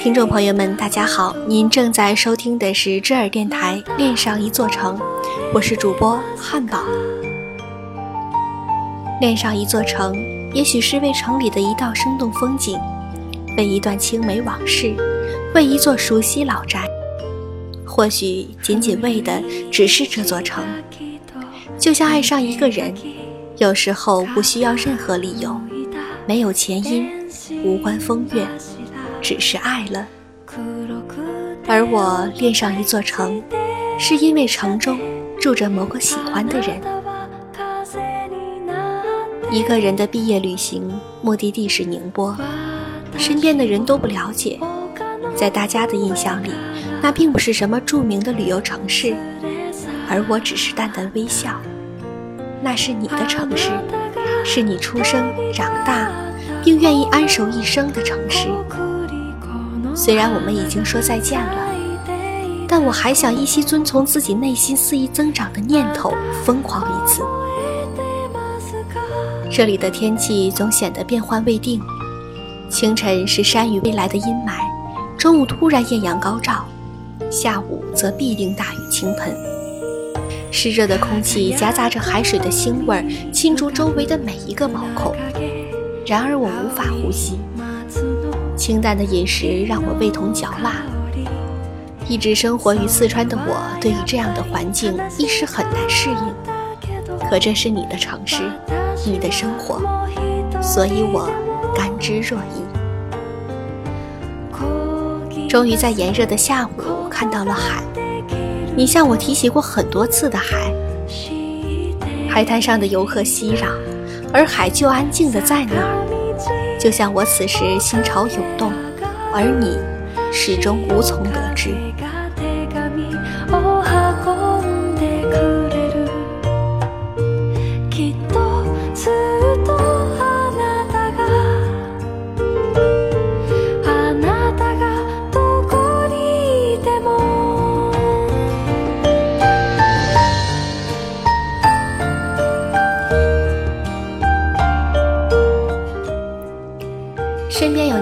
听众朋友们，大家好，您正在收听的是知耳电台《恋上一座城》，我是主播汉堡。恋上一座城，也许是为城里的一道生动风景，为一段青梅往事，为一座熟悉老宅，或许仅仅为的只是这座城。就像爱上一个人，有时候不需要任何理由，没有前因，无关风月。只是爱了，而我恋上一座城，是因为城中住着某个喜欢的人。一个人的毕业旅行，目的地是宁波，身边的人都不了解，在大家的印象里，那并不是什么著名的旅游城市，而我只是淡淡微笑。那是你的城市，是你出生、长大，并愿意安守一生的城市。虽然我们已经说再见了，但我还想依稀遵从自己内心肆意增长的念头，疯狂一次。这里的天气总显得变幻未定，清晨是山雨未来的阴霾，中午突然艳阳高照，下午则必定大雨倾盆。湿热的空气夹杂着海水的腥味儿，侵入周围的每一个毛孔，然而我无法呼吸。清淡的饮食让我味同嚼蜡。一直生活于四川的我，对于这样的环境一时很难适应。可这是你的城市，你的生活，所以我甘之若饴。终于在炎热的下午看到了海，你向我提起过很多次的海。海滩上的游客熙攘，而海就安静的在那儿。就像我此时心潮涌动，而你始终无从得知。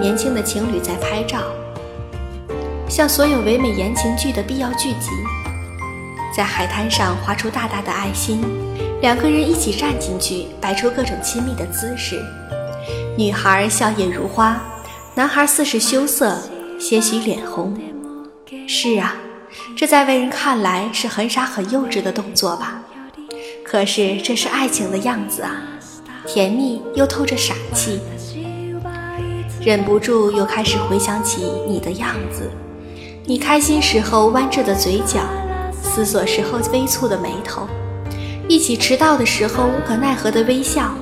年轻的情侣在拍照，像所有唯美言情剧的必要剧集，在海滩上画出大大的爱心，两个人一起站进去，摆出各种亲密的姿势。女孩笑靥如花，男孩似是羞涩，些许脸红。是啊，这在外人看来是很傻很幼稚的动作吧？可是这是爱情的样子啊，甜蜜又透着傻气。忍不住又开始回想起你的样子，你开心时候弯着的嘴角，思索时候微蹙的眉头，一起迟到的时候无可奈何的微笑，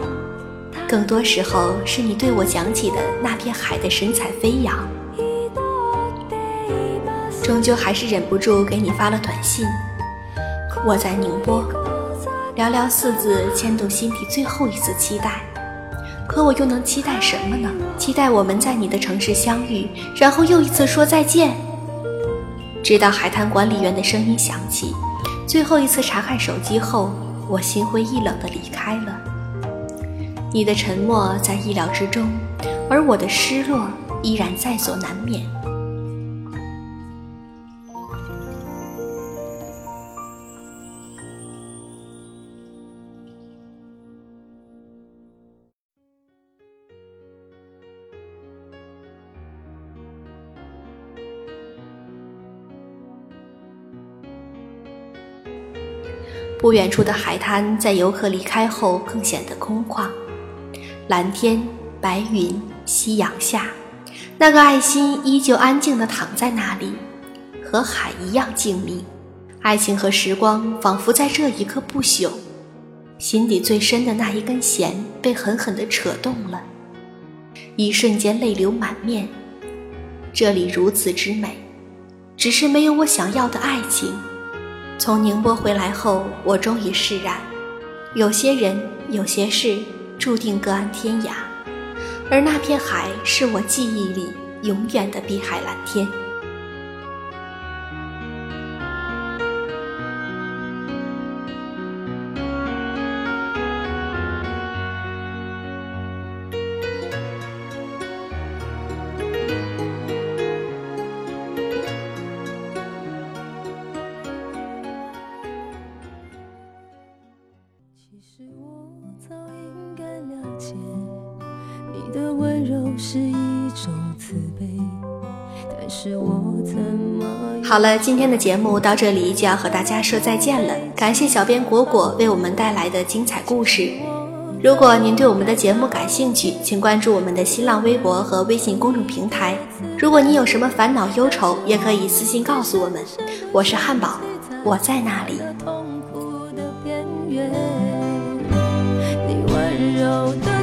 更多时候是你对我讲起的那片海的神采飞扬。终究还是忍不住给你发了短信，我在宁波，寥寥四字牵动心底最后一丝期待。可我又能期待什么呢？期待我们在你的城市相遇，然后又一次说再见。直到海滩管理员的声音响起，最后一次查看手机后，我心灰意冷地离开了。你的沉默在意料之中，而我的失落依然在所难免。不远处的海滩，在游客离开后更显得空旷。蓝天、白云、夕阳下，那个爱心依旧安静地躺在那里，和海一样静谧。爱情和时光仿佛在这一刻不朽。心底最深的那一根弦被狠狠地扯动了，一瞬间泪流满面。这里如此之美，只是没有我想要的爱情。从宁波回来后，我终于释然。有些人，有些事，注定各安天涯，而那片海，是我记忆里永远的碧海蓝天。好了，今天的节目到这里就要和大家说再见了。感谢小编果果为我们带来的精彩故事。如果您对我们的节目感兴趣，请关注我们的新浪微博和微信公众平台。如果你有什么烦恼忧愁，也可以私信告诉我们。我是汉堡，我在那里。早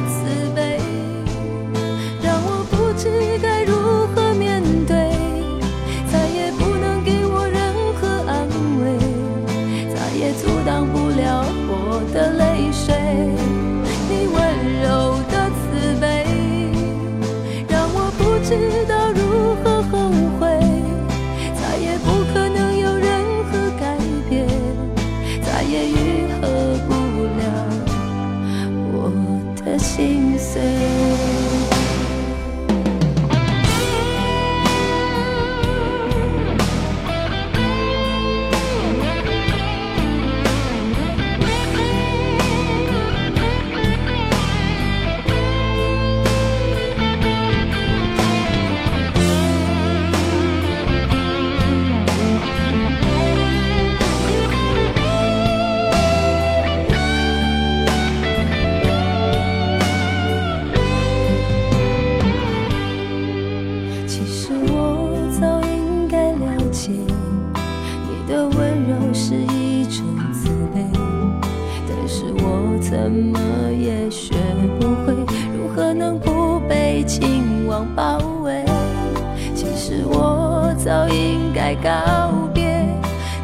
告别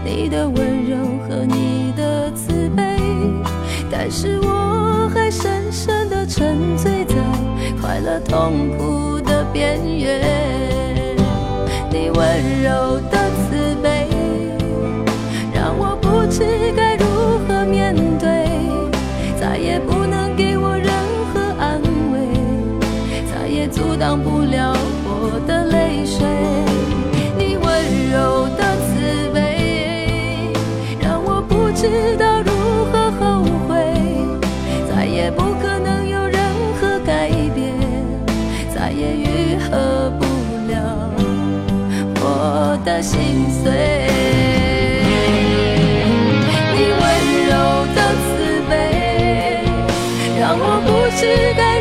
你的温柔和你的慈悲，但是我还深深的沉醉在快乐痛苦的边缘。你温柔的的心碎。你温柔的慈悲，让我不知该